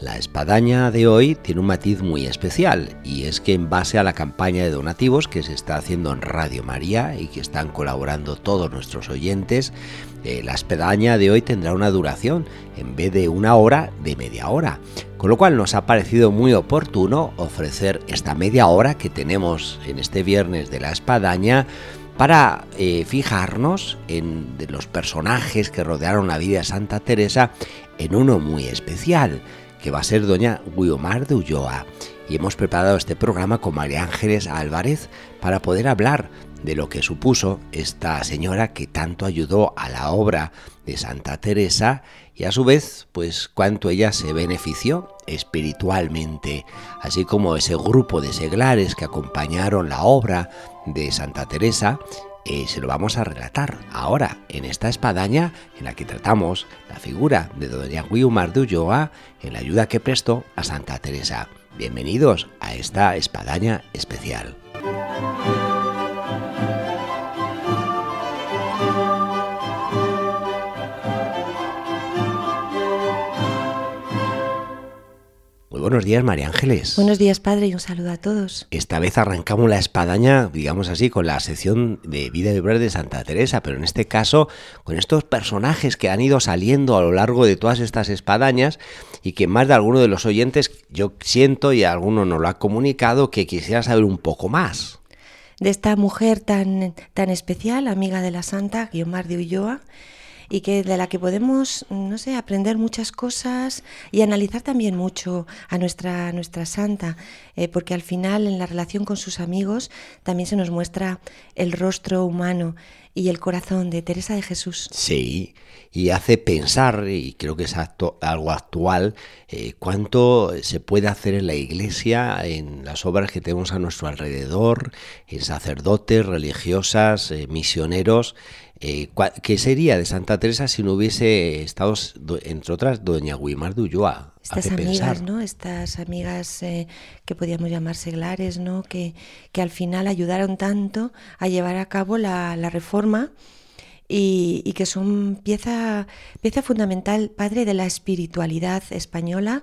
La espadaña de hoy tiene un matiz muy especial y es que en base a la campaña de donativos que se está haciendo en Radio María y que están colaborando todos nuestros oyentes, eh, la espadaña de hoy tendrá una duración en vez de una hora de media hora. Con lo cual nos ha parecido muy oportuno ofrecer esta media hora que tenemos en este viernes de la espadaña para eh, fijarnos en los personajes que rodearon la vida de Santa Teresa en uno muy especial que va a ser doña Guiomar de Ulloa. Y hemos preparado este programa con María Ángeles Álvarez para poder hablar de lo que supuso esta señora que tanto ayudó a la obra de Santa Teresa y a su vez, pues cuánto ella se benefició espiritualmente, así como ese grupo de seglares que acompañaron la obra de Santa Teresa y se lo vamos a relatar ahora en esta espadaña en la que tratamos la figura de doña Guiomar de Ulloa en la ayuda que prestó a Santa Teresa. Bienvenidos a esta espadaña especial. Buenos días, María Ángeles. Buenos días, padre, y un saludo a todos. Esta vez arrancamos la espadaña, digamos así, con la sección de vida y obra de Santa Teresa, pero en este caso con estos personajes que han ido saliendo a lo largo de todas estas espadañas y que más de alguno de los oyentes, yo siento y alguno nos lo ha comunicado, que quisiera saber un poco más. De esta mujer tan, tan especial, amiga de la Santa, Guiomar de Ulloa, y que de la que podemos, no sé, aprender muchas cosas y analizar también mucho a nuestra, nuestra santa, eh, porque al final en la relación con sus amigos también se nos muestra el rostro humano y el corazón de Teresa de Jesús. Sí, y hace pensar, y creo que es algo actual, eh, cuánto se puede hacer en la iglesia, en las obras que tenemos a nuestro alrededor, en sacerdotes, religiosas, eh, misioneros, ¿Qué sería de Santa Teresa si no hubiese estado, entre otras, doña Guimar de Ulloa? Estas amigas, ¿no? Estas amigas eh, que podíamos llamar seglares, ¿no? Que, que, al final ayudaron tanto a llevar a cabo la, la reforma y, y, que son pieza, pieza fundamental, padre de la espiritualidad española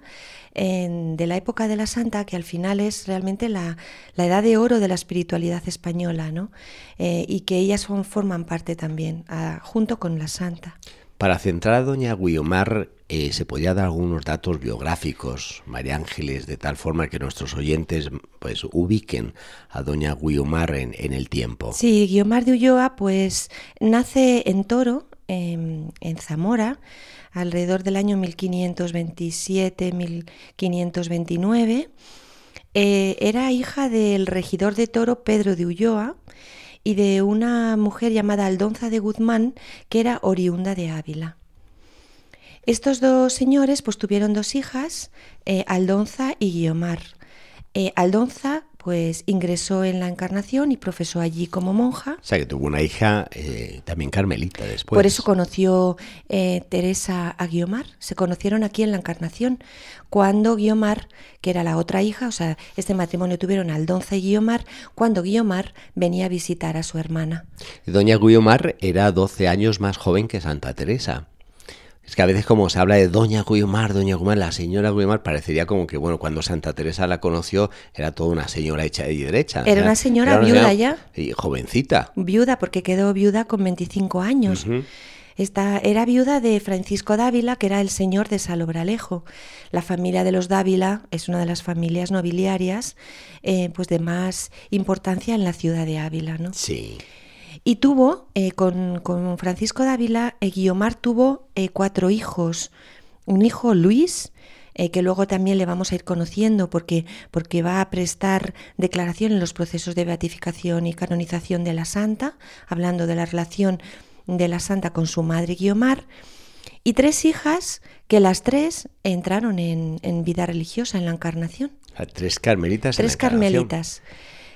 de la época de la Santa, que al final es realmente la, edad de oro de la espiritualidad española, ¿no? Eh, y que ellas son, forman parte también, junto con la Santa. Para centrar a doña Guiomar, eh, se podía dar algunos datos biográficos, María Ángeles, de tal forma que nuestros oyentes pues ubiquen a doña Guiomar en, en el tiempo. Sí, Guiomar de Ulloa pues nace en Toro, en Zamora, alrededor del año 1527-1529. Eh, era hija del regidor de Toro Pedro de Ulloa y de una mujer llamada Aldonza de Guzmán, que era oriunda de Ávila. Estos dos señores pues tuvieron dos hijas, eh, Aldonza y Guiomar. Eh, Aldonza pues ingresó en la Encarnación y profesó allí como monja. O sea, que tuvo una hija eh, también carmelita después. Por eso conoció eh, Teresa a Guiomar. Se conocieron aquí en la Encarnación, cuando Guiomar, que era la otra hija, o sea, este matrimonio tuvieron Aldonza y Guiomar, cuando Guiomar venía a visitar a su hermana. Doña Guiomar era 12 años más joven que Santa Teresa. Es que a veces como se habla de Doña Guiomar, Doña Guiomar, la señora Guiomar, parecería como que, bueno, cuando Santa Teresa la conoció, era toda una señora hecha y derecha. Era una señora viuda ya. Y jovencita. Viuda, porque quedó viuda con 25 años. Esta, era viuda de Francisco Dávila, que era el señor de Salobralejo. La familia de los Dávila es una de las familias nobiliarias eh, pues de más importancia en la ciudad de Ávila, ¿no? Sí. Y tuvo, eh, con, Francisco Dávila, eh, Guiomar tuvo eh, cuatro hijos. Un hijo, Luis, que luego también le vamos a ir conociendo porque, porque va a prestar declaración en los procesos de beatificación y canonización de la santa, hablando de la relación de la santa con su madre Guiomar. y tres hijas que las tres entraron en, vida religiosa, en la encarnación. Tres carmelitas. Tres carmelitas,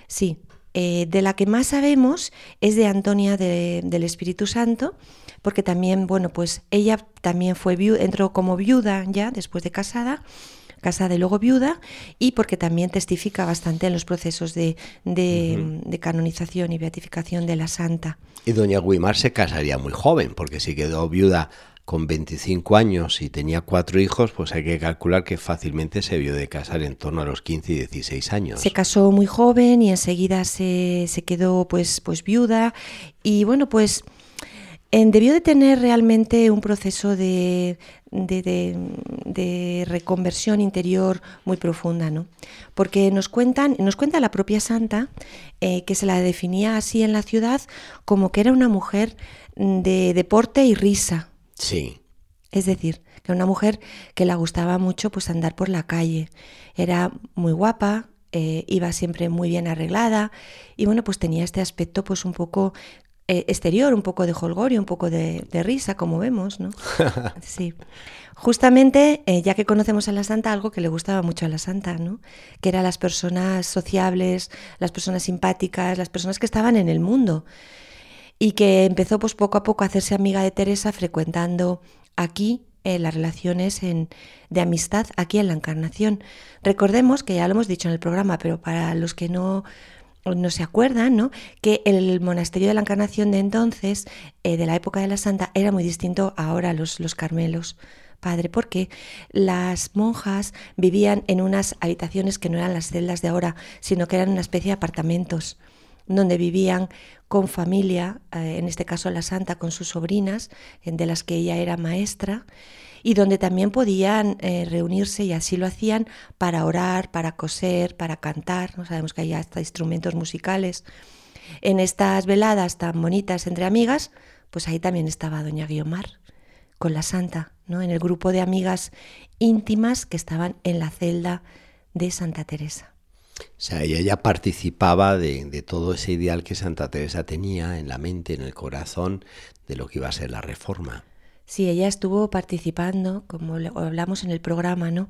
sí. Eh, de la que más sabemos es de Antonia del Espíritu Santo, porque también, bueno, pues ella también fue entró como viuda ya después de casada casada y luego viuda, y porque también testifica bastante en los procesos de, canonización y beatificación de la santa. Y doña Guimar se casaría muy joven, porque si quedó viuda con 25 años y tenía cuatro hijos, pues hay que calcular que fácilmente se vio de casar en torno a los 15 y 16 años. Se casó muy joven y enseguida se, se quedó pues, pues viuda y bueno, pues debió de tener realmente un proceso de, de, reconversión interior muy profunda, ¿no? Porque nos cuentan, nos cuenta la propia santa eh, que se la definía así en la ciudad como que era una mujer de deporte y risa. Sí. Es decir, que una mujer que le gustaba mucho pues andar por la calle. Era muy guapa, eh, iba siempre muy bien arreglada y bueno, pues tenía este aspecto pues un poco eh, exterior, un poco de holgorio, un poco de, risa, como vemos, ¿no? Sí. Justamente, eh, ya que conocemos a la santa, algo que le gustaba mucho a la santa, ¿no? Que eran las personas sociables, las personas simpáticas, las personas que estaban en el mundo. Y que empezó pues poco a poco a hacerse amiga de Teresa frecuentando aquí eh, las relaciones de amistad aquí en la Encarnación. Recordemos que ya lo hemos dicho en el programa, pero para los que no no se acuerdan, ¿no? Que el monasterio de la Encarnación de entonces, eh, de la época de la Santa, era muy distinto ahora los, los Carmelos. Padre, porque las monjas vivían en unas habitaciones que no eran las celdas de ahora, sino que eran una especie de apartamentos donde vivían con familia, eh, en este caso la santa con sus sobrinas, de las que ella era maestra, y donde también podían eh, reunirse y así lo hacían para orar, para coser, para cantar. ¿no? Sabemos que hay hasta instrumentos musicales. En estas veladas tan bonitas entre amigas, pues ahí también estaba doña Guiomar con la santa, ¿no? en el grupo de amigas íntimas que estaban en la celda de Santa Teresa. O sea, ella ya participaba de, todo ese ideal que Santa Teresa tenía en la mente, en el corazón, de lo que iba a ser la reforma. Sí, ella estuvo participando, como hablamos en el programa, ¿no?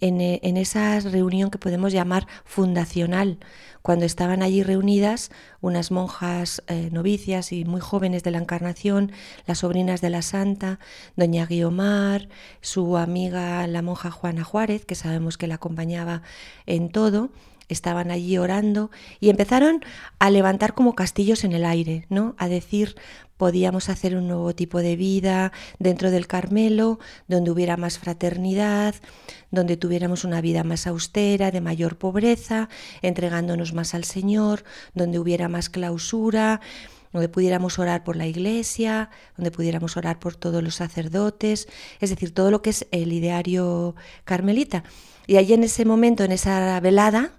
en, eh, en, esa reunión que podemos llamar fundacional, cuando estaban allí reunidas unas monjas eh, novicias y muy jóvenes de la Encarnación, las sobrinas de la Santa, doña Guiomar, su amiga la monja Juana Juárez, que sabemos que la acompañaba en todo, estaban allí orando y empezaron a levantar como castillos en el aire, ¿no? A decir, podíamos hacer un nuevo tipo de vida dentro del Carmelo, donde hubiera más fraternidad, donde tuviéramos una vida más austera, de mayor pobreza, entregándonos más al Señor, donde hubiera más clausura, donde pudiéramos orar por la iglesia, donde pudiéramos orar por todos los sacerdotes, es decir, todo lo que es el ideario carmelita. Y allí en ese momento, en esa velada,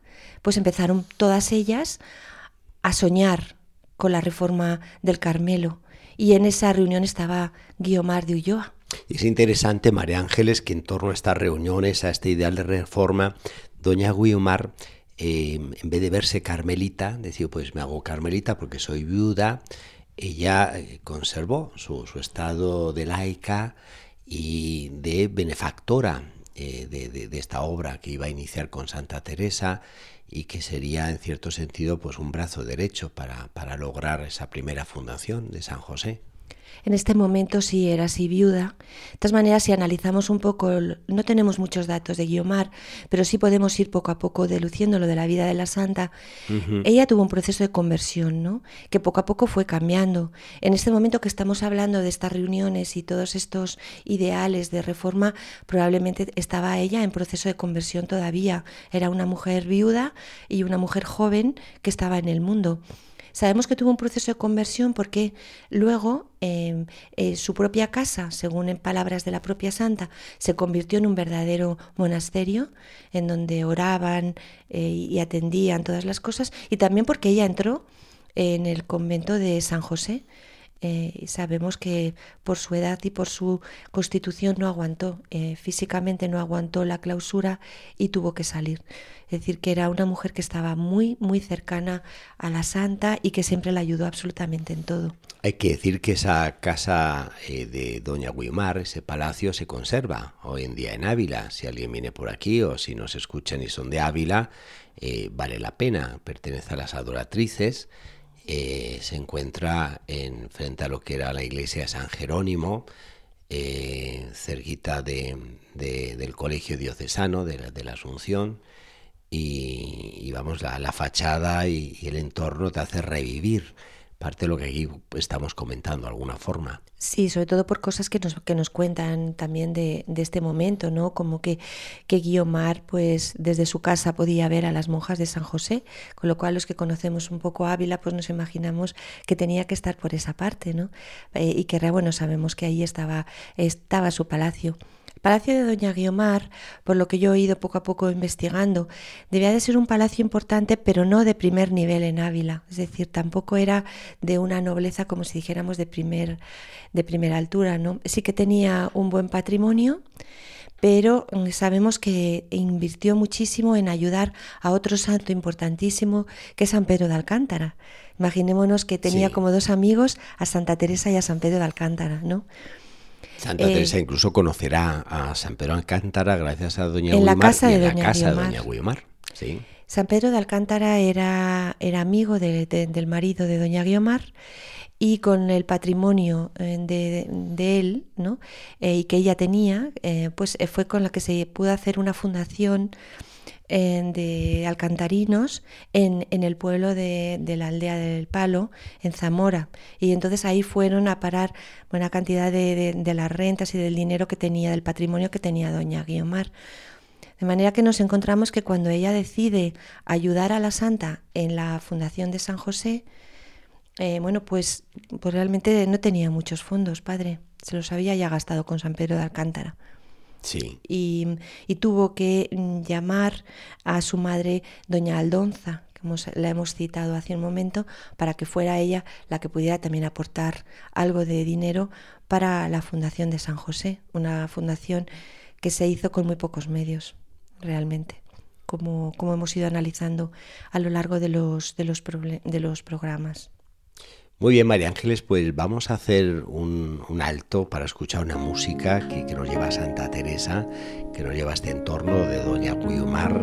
pues empezaron todas ellas a soñar con la reforma del Carmelo. Y en esa reunión estaba Guiomar de Ulloa. Es interesante, María Ángeles, que en torno a estas reuniones, a este ideal de reforma, doña Guiomar, eh, en vez de verse carmelita, decía, pues me hago carmelita porque soy viuda, ella eh, conservó su, estado de laica y de benefactora eh, de, esta obra que iba a iniciar con Santa Teresa y que sería en cierto sentido pues un brazo derecho para, para lograr esa primera fundación de San José. En este momento sí era así viuda. De todas maneras, si analizamos un poco, no tenemos muchos datos de Guiomar, pero sí podemos ir poco a poco deluciendo lo de la vida de la santa. Ella tuvo un proceso de conversión, ¿no? Que poco a poco fue cambiando. En este momento que estamos hablando de estas reuniones y todos estos ideales de reforma, probablemente estaba ella en proceso de conversión todavía. Era una mujer viuda y una mujer joven que estaba en el mundo. Sabemos que tuvo un proceso de conversión porque luego em, eh, su propia casa, según en palabras de la propia santa, se convirtió en un verdadero monasterio en donde oraban eh, y atendían todas las cosas y también porque ella entró en el convento de San José Eh, sabemos que por su edad y por su constitución no aguantó, eh, físicamente no aguantó la clausura y tuvo que salir. Es decir, que era una mujer que estaba muy, muy cercana a la santa y que siempre la ayudó absolutamente en todo. Hay que decir que esa casa eh, de Doña Guimar, ese palacio, se conserva hoy en día en Ávila. Si alguien viene por aquí o si nos escuchan y son de Ávila, vale la pena. Pertenece a las adoratrices eh, se encuentra en, frente a lo que era la iglesia de San Jerónimo, eh, cerquita de, del colegio diocesano de la, Asunción. Y, vamos, la, fachada y, y, el entorno te hace revivir parte de lo que aquí estamos comentando de alguna forma. Sí, sobre todo por cosas que nos, que nos cuentan también de, de este momento, ¿no? Como que, que Guiomar, pues desde su casa podía ver a las monjas de San José, con lo cual los que conocemos un poco Ávila, pues nos imaginamos que tenía que estar por esa parte, ¿no? Eh, y que, bueno, sabemos que ahí estaba, estaba su palacio. Palacio de Doña Guiomar, por lo que yo he ido poco a poco investigando, debía de ser un palacio importante, pero no de primer nivel en Ávila. Es decir, tampoco era de una nobleza como si dijéramos de, primer, de primera altura. ¿no? Sí que tenía un buen patrimonio, pero mm, sabemos que invirtió muchísimo en ayudar a otro santo importantísimo que es San Pedro de Alcántara. Imaginémonos que tenía como dos amigos a Santa Teresa y a San Pedro de Alcántara, ¿no? Santa eh, Teresa incluso conocerá a San Pedro de Alcántara gracias a Doña en la casa de en Doña la casa de Doña Guiomar. Sí. San Pedro de Alcántara era, era amigo del marido de Doña Guiomar y con el patrimonio eh, de, él ¿no? Eh, y que ella tenía, pues fue con la que se pudo hacer una fundación de alcantarinos en, el pueblo de, la aldea del Palo, en Zamora. Y entonces ahí fueron a parar buena cantidad de, las rentas y del dinero que tenía, del patrimonio que tenía doña Guiomar. De manera que nos encontramos que cuando ella decide ayudar a la santa en la fundación de San José, eh, bueno, pues, pues realmente no tenía muchos fondos, padre. Se los había ya gastado con San Pedro de Alcántara. Y, tuvo que mm, llamar a su madre, doña Aldonza, que la hemos citado hace un momento, para que fuera ella la que pudiera también aportar algo de dinero para la fundación de San José, una fundación que se hizo con muy pocos medios, realmente, como, como hemos ido analizando a lo largo de los, de los, de los programas. Muy bien, María Ángeles, pues vamos a hacer un, alto para escuchar una música que, nos lleva a Santa Teresa, que nos lleva a este entorno de Doña Cuyumar,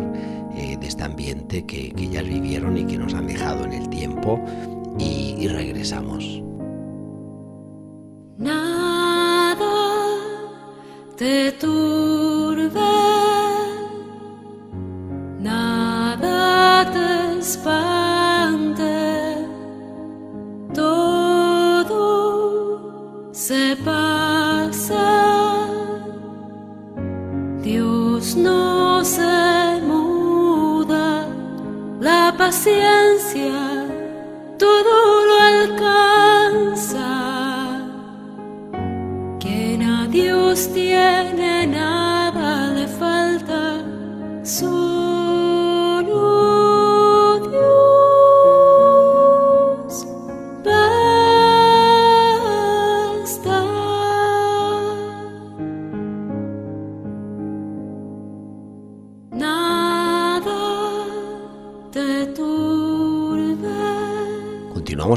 eh, de este ambiente que, ya vivieron y que nos han dejado en el tiempo, y, regresamos. Nada te turbe, nada te.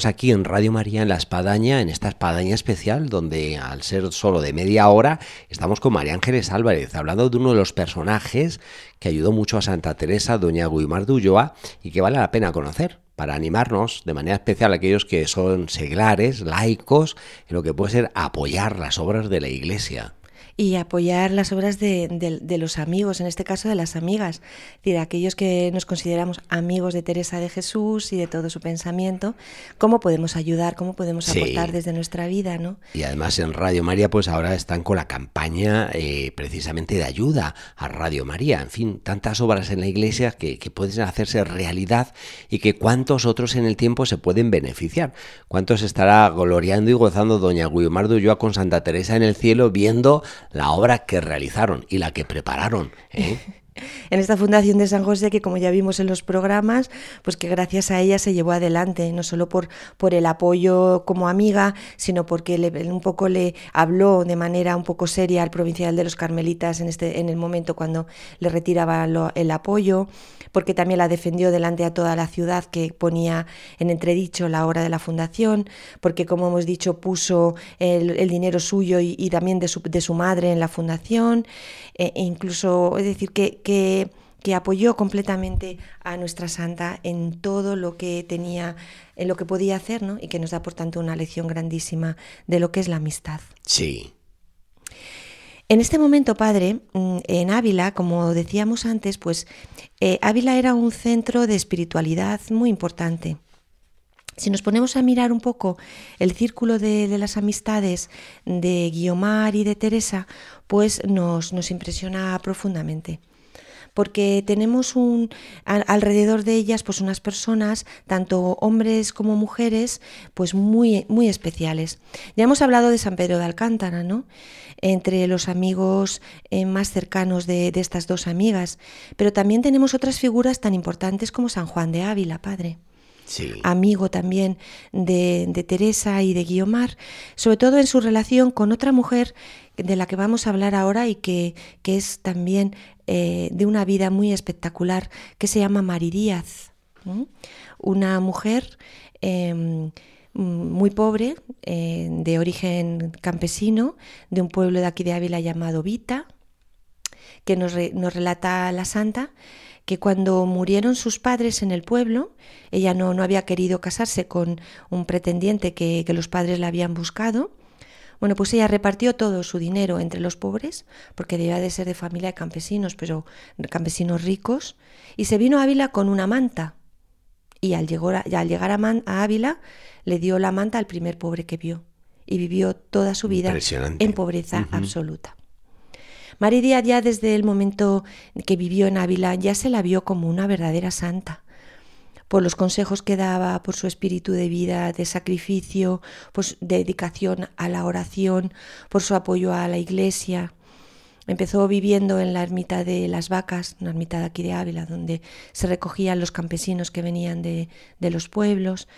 Aquí en Radio María en la Espadaña, en esta Espadaña especial, donde al ser solo de media hora, estamos con María Ángeles Álvarez, hablando de uno de los personajes que ayudó mucho a Santa Teresa, doña Guimar y que vale la pena conocer para animarnos de manera especial a aquellos que son seglares, laicos, en lo que puede ser apoyar las obras de la Iglesia y apoyar las obras de, los amigos, en este caso de las amigas, de aquellos que nos consideramos amigos de Teresa de Jesús y de todo su pensamiento, cómo podemos ayudar, cómo podemos aportar desde nuestra vida, ¿no? Y además en Radio María, pues ahora están con la campaña eh, precisamente de ayuda a Radio María, en fin, tantas obras en la iglesia que, que pueden hacerse realidad y que cuántos otros en el tiempo se pueden beneficiar, cuántos estará gloriando y gozando doña Guiomar Ulloa con Santa Teresa en el cielo viendo la obra que realizaron y la que prepararon. ¿eh? en esta Fundación de San José, que como ya vimos en los programas, pues que gracias a ella se llevó adelante, no solo por, por el apoyo como amiga, sino porque le, un poco le habló de manera un poco seria al provincial de los Carmelitas en, este, en el momento cuando le retiraba el apoyo, porque también la defendió delante a toda la ciudad que ponía en entredicho la obra de la Fundación, porque como hemos dicho puso el, dinero suyo y, también de su, de su madre en la Fundación, e, e incluso, es decir, que que, apoyó completamente a nuestra santa en todo lo que tenía, en lo que podía hacer, ¿no? Y que nos da, por tanto, una lección grandísima de lo que es la amistad. Sí. En este momento, padre, mm, en Ávila, como decíamos antes, pues eh, Ávila era un centro de espiritualidad muy importante. Si nos ponemos a mirar un poco el círculo de, las amistades de Guiomar y de Teresa, pues nos, nos impresiona profundamente porque tenemos un, alrededor de ellas pues unas personas, tanto hombres como mujeres, pues muy, muy especiales. Ya hemos hablado de San Pedro de Alcántara, ¿no? entre los amigos eh, más cercanos de, estas dos amigas, pero también tenemos otras figuras tan importantes como San Juan de Ávila, padre. Amigo también de, de, Teresa y de Guiomar, sobre todo en su relación con otra mujer de la que vamos a hablar ahora y que, que es también eh, de una vida muy espectacular que se llama Mari Díaz, una mujer em, muy pobre, eh, de origen campesino, de un pueblo de aquí de Ávila llamado Vita, que nos, relata la santa que cuando murieron sus padres en el pueblo, ella no, no había querido casarse con un pretendiente que, que los padres la habían buscado, bueno, pues ella repartió todo su dinero entre los pobres, porque debía de ser de familia de campesinos, pero campesinos ricos, y se vino a Ávila con una manta. Y al llegar a, al llegar a, Ávila, le dio la manta al primer pobre que vio. Y vivió toda su vida en pobreza absoluta. María Díaz ya desde el momento que vivió en Ávila ya se la vio como una verdadera santa por los consejos que daba, por su espíritu de vida, de sacrificio, por su dedicación a la oración, por su apoyo a la iglesia. Empezó viviendo en la ermita de las vacas, una ermita de aquí de Ávila, donde se recogían los campesinos que venían de, los pueblos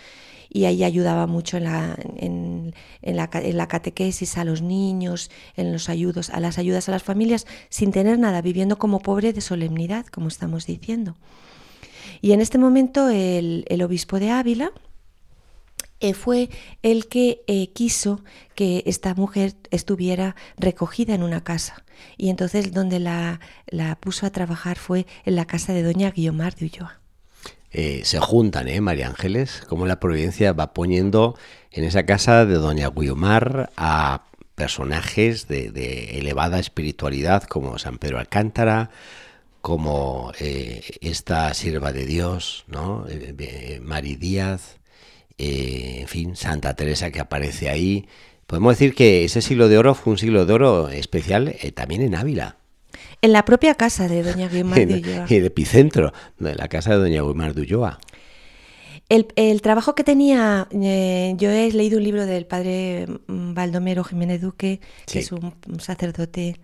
y ahí ayudaba mucho en la, en, la, en la, catequesis a los niños, en los ayudos, a las ayudas a las familias, sin tener nada, viviendo como pobre de solemnidad, como estamos diciendo. Y en este momento el, obispo de Ávila eh, fue el que eh, quiso que esta mujer estuviera recogida en una casa. Y entonces donde la, puso a trabajar fue en la casa de doña Guiomar de Ulloa. Eh, se juntan, ¿eh, María Ángeles? Como la providencia va poniendo en esa casa de doña Guiomar a personajes de, de elevada espiritualidad como San Pedro Alcántara, como eh, esta sierva de Dios, ¿no? Eh, eh, Mari Díaz, en fin, Santa Teresa que aparece ahí. Podemos decir que ese siglo de oro fue un siglo de oro especial también en Ávila. En la propia casa de Doña Guimar de Ulloa. el epicentro de la casa de Doña Guimar de Ulloa. El, trabajo que tenía, yo he leído un libro del padre mm, Baldomero Jiménez Duque, que es un sacerdote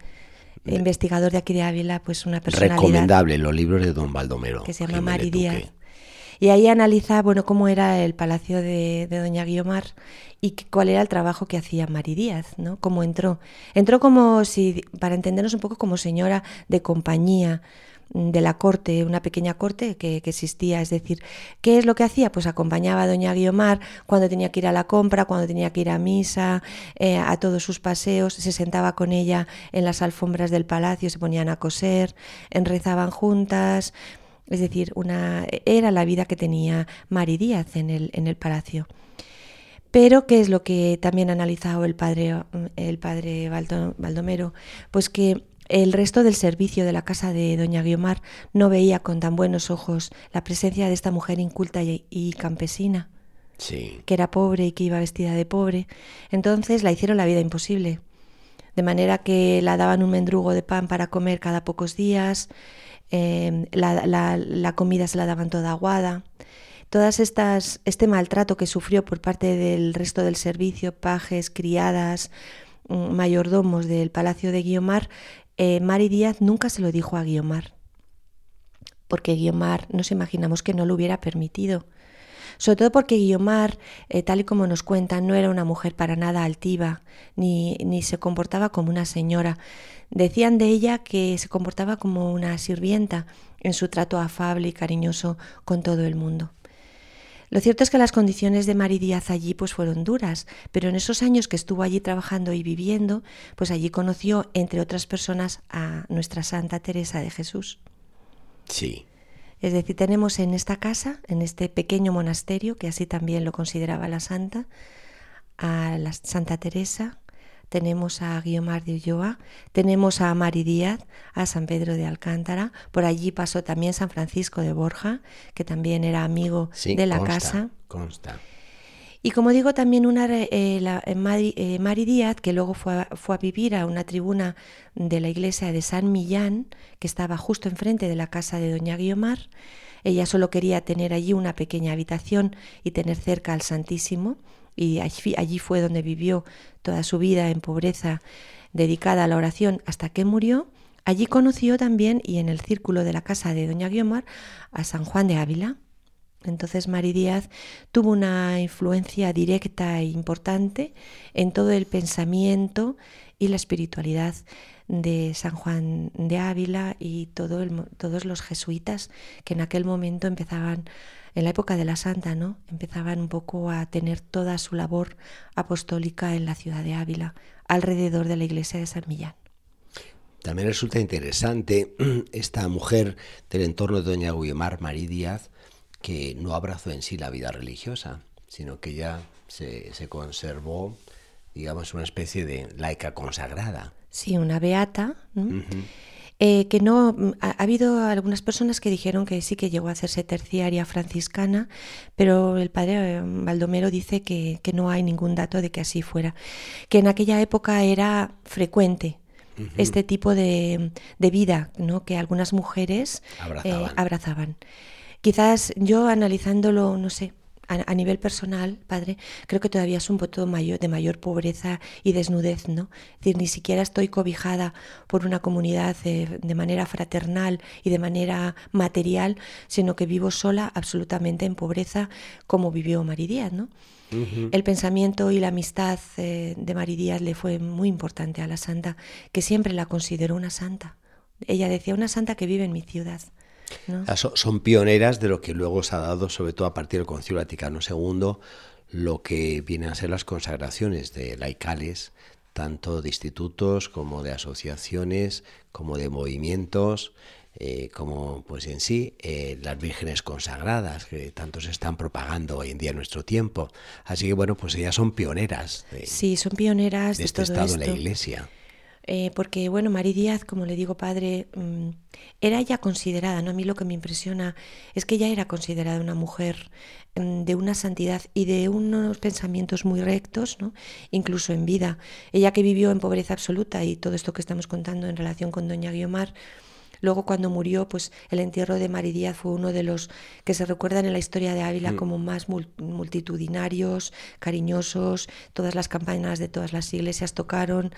investigador de aquí de Ávila, pues una persona Recomendable los libros de don Baldomero. Que se llama Mari Díaz. Y ahí analiza, bueno, cómo era el palacio de, Doña Guiomar y cuál era el trabajo que hacía Mari Díaz, ¿no? Cómo entró. Entró como si, para entendernos un poco, como señora de compañía, de la corte, una pequeña corte que, existía. Es decir, ¿qué es lo que hacía? Pues acompañaba a doña Guiomar cuando tenía que ir a la compra, cuando tenía que ir a misa, eh, a todos sus paseos, se sentaba con ella en las alfombras del palacio, se ponían a coser, enrezaban juntas. Es decir, una, era la vida que tenía Mari Díaz en el, en el palacio. Pero, ¿qué es lo que también ha analizado el padre, el padre Baldomero? Pues que el resto del servicio de la casa de doña Guiomar no veía con tan buenos ojos la presencia de esta mujer inculta y, campesina, que era pobre y que iba vestida de pobre. Entonces la hicieron la vida imposible, de manera que la daban un mendrugo de pan para comer cada pocos días, em, la, comida se la daban toda aguada. Todas estas, este maltrato que sufrió por parte del resto del servicio, pajes, criadas, mm, mayordomos del palacio de Guiomar, eh, Mari Díaz nunca se lo dijo a Guiomar. porque Guiomar nos imaginamos que no lo hubiera permitido. Sobre todo porque Guiomar, eh, tal y como nos cuentan, no era una mujer para nada altiva, ni, ni se comportaba como una señora. Decían de ella que se comportaba como una sirvienta en su trato afable y cariñoso con todo el mundo. Lo cierto es que las condiciones de Mari Díaz allí pues fueron duras, pero en esos años que estuvo allí trabajando y viviendo, pues allí conoció, entre otras personas, a nuestra Santa Teresa de Jesús. Sí. Es decir, tenemos en esta casa, en este pequeño monasterio, que así también lo consideraba la Santa, a la Santa Teresa, tenemos a Guiomar de Ulloa, tenemos a Mari Díaz, a San Pedro de Alcántara, por allí pasó también San Francisco de Borja, que también era amigo de la casa. Consta. Y como digo, también una, eh, eh, eh, Mari, Díaz, que luego fue a, fue a, vivir a una tribuna de la iglesia de San Millán, que estaba justo enfrente de la casa de Doña Guiomar. Ella solo quería tener allí una pequeña habitación y tener cerca al Santísimo y allí, fue donde vivió toda su vida en pobreza dedicada a la oración hasta que murió. Allí conoció también, y en el círculo de la casa de Doña Guiomar, a San Juan de Ávila. Entonces Mari Díaz tuvo una influencia directa e importante en todo el pensamiento y la espiritualidad de San Juan de Ávila y todo todos los jesuitas que en aquel momento empezaban en la época de la Santa, ¿no? Empezaban un poco a tener toda su labor apostólica en la ciudad de Ávila, alrededor de la iglesia de San Millán. También resulta interesante esta mujer del entorno de doña Guiomar Marí Díaz, que no abrazó en sí la vida religiosa, sino que ya se, se conservó, digamos, una especie de laica consagrada. Sí, una beata. ¿no? Eh, que no ha, ha, habido algunas personas que dijeron que sí que llegó a hacerse terciaria franciscana, pero el padre eh, Baldomero dice que, que no hay ningún dato de que así fuera, que en aquella época era frecuente este tipo de, de, vida ¿no? que algunas mujeres abrazaban. Eh, abrazaban. Quizás yo analizándolo, no sé, a, a, nivel personal, padre, creo que todavía es un poco mayor, de mayor pobreza y desnudez, ¿no? Es decir, ni siquiera estoy cobijada por una comunidad de, de manera fraternal y de manera material, sino que vivo sola absolutamente en pobreza, como vivió Maridíaz, ¿no? Uh -huh. El pensamiento y la amistad eh, de Maridíaz le fue muy importante a la santa, que siempre la consideró una santa. Ella decía, una santa que vive en mi ciudad. ¿No? Son pioneras de lo que luego se ha dado, sobre todo a partir del Concilio Vaticano II, lo que vienen a ser las consagraciones de laicales, tanto de institutos como de asociaciones, como de movimientos, eh, como pues en sí eh, las vírgenes consagradas que tanto se están propagando hoy en día en nuestro tiempo. Así que bueno, pues ellas son pioneras. De, sí, son pioneras de, de este todo estado esto. en la Iglesia. Eh, porque, bueno, Mari Díaz, como le digo, padre, mmm, era ya considerada, ¿no? A mí lo que me impresiona es que ella era considerada una mujer mmm, de una santidad y de unos pensamientos muy rectos, ¿no? Incluso en vida. Ella que vivió en pobreza absoluta y todo esto que estamos contando en relación con Doña Guiomar, Luego cuando murió, pues el entierro de Mari Díaz fue uno de los que se recuerdan en la historia de Ávila mm. como más multitudinarios, cariñosos, todas las campanas de todas las iglesias tocaron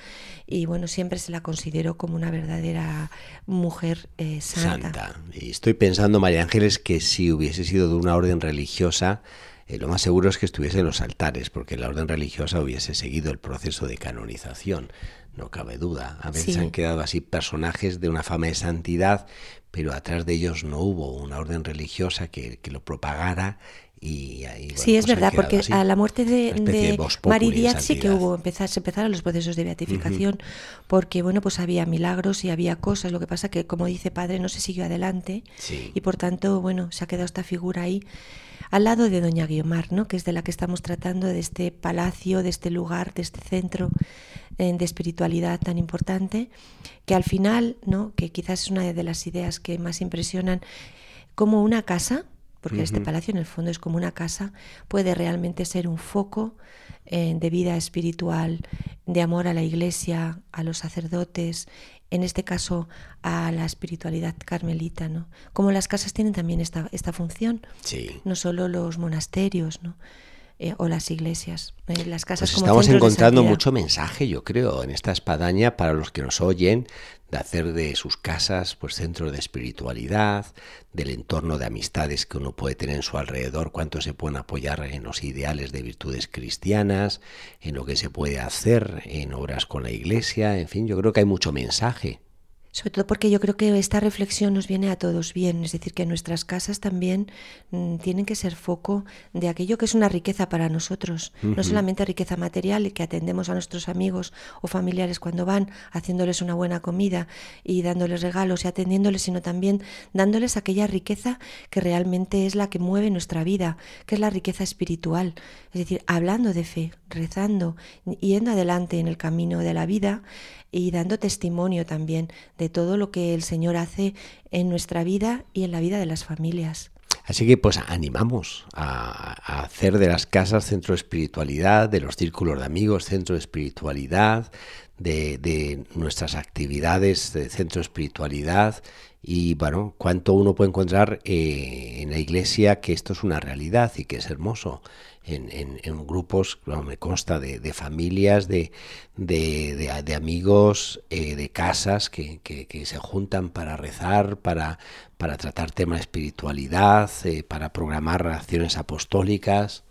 y bueno, siempre se la consideró como una verdadera mujer eh, santa. santa. Y estoy pensando, María Ángeles, que si hubiese sido de una orden religiosa, eh, lo más seguro es que estuviese en los altares, porque la orden religiosa hubiese seguido el proceso de canonización, no cabe duda. A veces sí. han quedado así personajes de una fama de santidad, pero atrás de ellos no hubo una orden religiosa que, que lo propagara. Y, y bueno, sí, es pues verdad, porque así, a la muerte de, de, de Mari Díaz sí que hubo, empezar, se empezaron los procesos de beatificación, uh -huh. porque bueno, pues había milagros y había cosas, lo que pasa que, como dice padre, no se siguió adelante, sí. y por tanto, bueno, se ha quedado esta figura ahí al lado de Doña Guiomar, ¿no? que es de la que estamos tratando, de este palacio, de este lugar, de este centro eh, de espiritualidad tan importante, que al final, ¿no? que quizás es una de las ideas que más impresionan, como una casa, porque uh -huh. este palacio en el fondo es como una casa, puede realmente ser un foco eh, de vida espiritual, de amor a la iglesia, a los sacerdotes, en este caso a la espiritualidad carmelita, ¿no? Como las casas tienen también esta, esta función, sí. no solo los monasterios, ¿no? Eh, o las iglesias, eh, las casas pues estamos encontrando mucho mensaje, yo creo, en esta espadaña para los que nos oyen, de hacer de sus casas pues centro de espiritualidad, del entorno de amistades que uno puede tener en su alrededor, cuánto se pueden apoyar en los ideales de virtudes cristianas, en lo que se puede hacer en obras con la iglesia, en fin, yo creo que hay mucho mensaje sobre todo porque yo creo que esta reflexión nos viene a todos bien, es decir, que nuestras casas también mm, tienen que ser foco de aquello que es una riqueza para nosotros, no solamente riqueza material y que atendemos a nuestros amigos o familiares cuando van, haciéndoles una buena comida y dándoles regalos y atendiéndoles, sino también dándoles aquella riqueza que realmente es la que mueve nuestra vida, que es la riqueza espiritual, es decir, hablando de fe, rezando, yendo adelante en el camino de la vida y dando testimonio también de todo lo que el Señor hace en nuestra vida y en la vida de las familias. Así que pues animamos a, hacer de las casas centro de espiritualidad, de los círculos de amigos centro de espiritualidad, de, nuestras actividades de centro de espiritualidad y bueno, cuánto uno puede encontrar eh, en la iglesia que esto es una realidad y que es hermoso en, grupos, me consta, de, familias, de, de, amigos, eh, de casas que, se juntan para rezar, para, para tratar temas de espiritualidad, eh, para programar acciones apostólicas.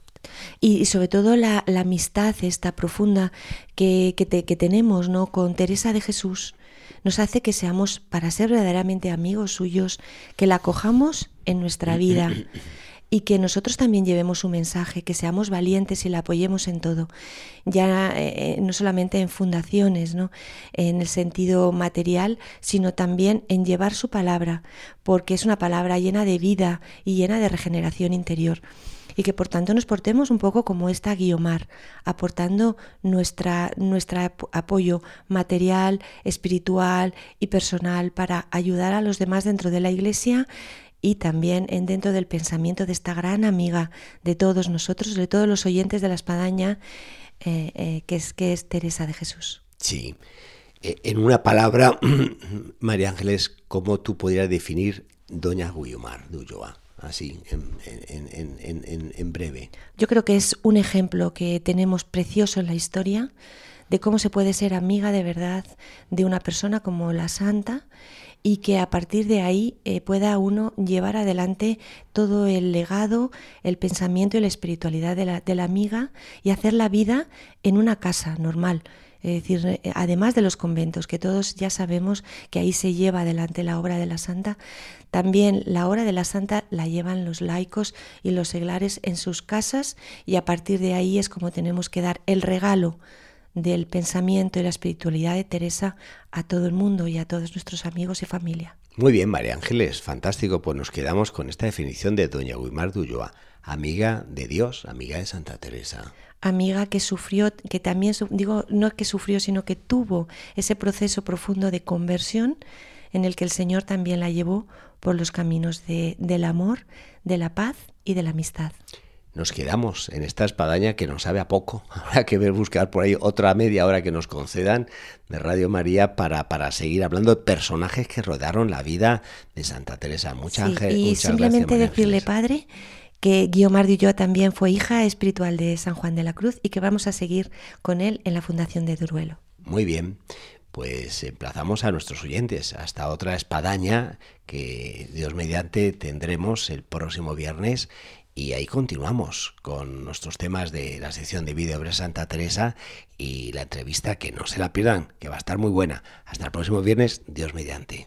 Y, sobre todo la, amistad esta profunda que, que tenemos ¿no? con Teresa de Jesús nos hace que seamos, para ser verdaderamente amigos suyos, que la acojamos en nuestra vida. y que nosotros también llevemos su mensaje, que seamos valientes y la apoyemos en todo, ya eh, no solamente en fundaciones, ¿no? en el sentido material, sino también en llevar su palabra, porque es una palabra llena de vida y llena de regeneración interior y que por tanto nos portemos un poco como esta Guiomar, aportando nuestra, apoyo material, espiritual y personal para ayudar a los demás dentro de la Iglesia y también en dentro del pensamiento de esta gran amiga de todos nosotros, de todos los oyentes de la espadaña, eh, eh, que, es, que es Teresa de Jesús. Sí. E, en una palabra, María Ángeles, ¿cómo tú podrías definir Doña Guiomar de Ulloa? Así, en, en breve. Yo creo que es un ejemplo que tenemos precioso en la historia de cómo se puede ser amiga de verdad de una persona como la santa y que a partir de ahí eh, pueda uno llevar adelante todo el legado, el pensamiento y la espiritualidad de la, de la amiga y hacer la vida en una casa normal. Es decir, eh, además de los conventos, que todos ya sabemos que ahí se lleva adelante la obra de la santa, también la obra de la santa la llevan los laicos y los seglares en sus casas y a partir de ahí es como tenemos que dar el regalo del pensamiento y la espiritualidad de Teresa a todo el mundo y a todos nuestros amigos y familia. Muy bien, María Ángeles, fantástico, pues nos quedamos con esta definición de doña Guimar de Ulloa, amiga de Dios, amiga de Santa Teresa. Amiga que sufrió, que también, digo, no que sufrió, sino que tuvo ese proceso profundo de conversión en el que el Señor también la llevó por los caminos de, del amor, de la paz y de la amistad nos quedamos en esta espadaña que nos sabe a poco. Habrá que ver, buscar por ahí otra media hora que nos concedan de Radio María para, para seguir hablando de personajes que rodearon la vida de Santa Teresa. Mucha sí, Y simplemente decirle, Padre, que Guiomar yo también fue hija espiritual de San Juan de la Cruz y que vamos a seguir con él en la Fundación de Duruelo. Muy bien. Pues emplazamos a nuestros oyentes hasta otra espadaña que Dios mediante tendremos el próximo viernes y ahí continuamos con nuestros temas de la sección de vídeo sobre Santa Teresa y la entrevista que no se la pierdan, que va a estar muy buena. Hasta el próximo viernes, Dios mediante.